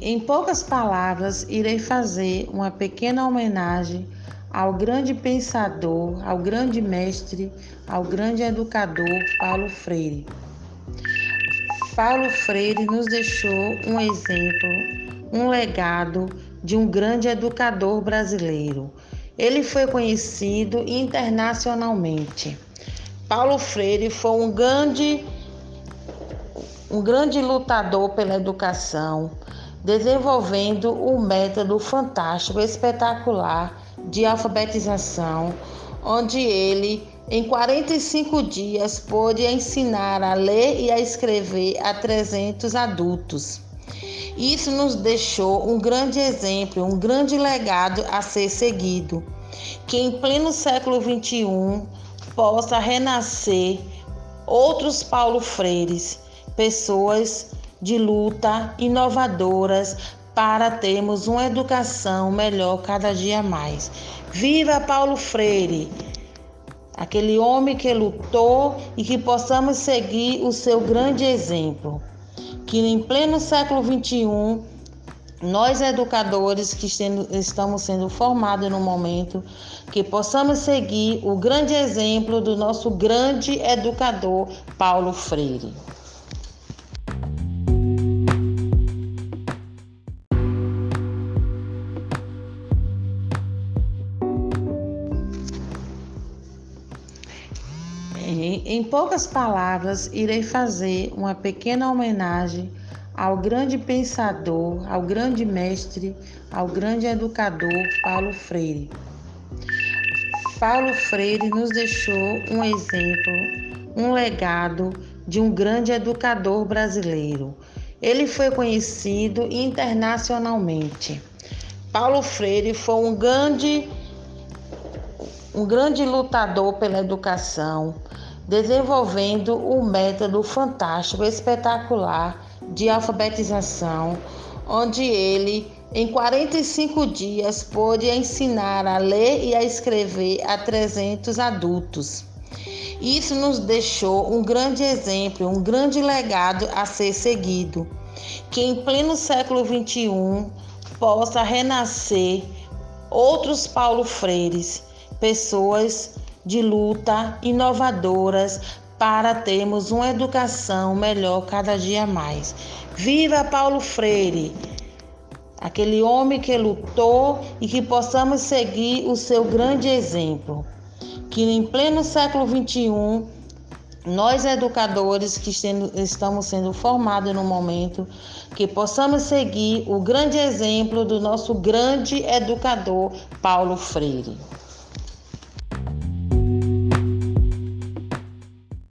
Em poucas palavras, irei fazer uma pequena homenagem ao grande pensador, ao grande mestre, ao grande educador Paulo Freire. Paulo Freire nos deixou um exemplo, um legado de um grande educador brasileiro. Ele foi conhecido internacionalmente. Paulo Freire foi um grande um grande lutador pela educação, desenvolvendo um método fantástico, espetacular de alfabetização, onde ele, em 45 dias, pôde ensinar a ler e a escrever a 300 adultos. Isso nos deixou um grande exemplo, um grande legado a ser seguido, que em pleno século XXI possa renascer outros Paulo Freires, pessoas de luta inovadoras para termos uma educação melhor cada dia mais. Viva Paulo Freire! Aquele homem que lutou e que possamos seguir o seu grande exemplo. Que em pleno século XXI, nós educadores que estamos sendo formados no momento, que possamos seguir o grande exemplo do nosso grande educador Paulo Freire. Em poucas palavras, irei fazer uma pequena homenagem ao grande pensador, ao grande mestre, ao grande educador Paulo Freire. Paulo Freire nos deixou um exemplo, um legado de um grande educador brasileiro. Ele foi conhecido internacionalmente. Paulo Freire foi um grande um grande lutador pela educação, desenvolvendo um método fantástico, espetacular de alfabetização, onde ele, em 45 dias, pôde ensinar a ler e a escrever a 300 adultos. Isso nos deixou um grande exemplo, um grande legado a ser seguido, que em pleno século XXI possa renascer outros Paulo Freires, pessoas de luta inovadoras para termos uma educação melhor cada dia mais. Viva Paulo Freire! Aquele homem que lutou e que possamos seguir o seu grande exemplo. Que em pleno século XXI, nós educadores que estamos sendo formados no momento, que possamos seguir o grande exemplo do nosso grande educador Paulo Freire.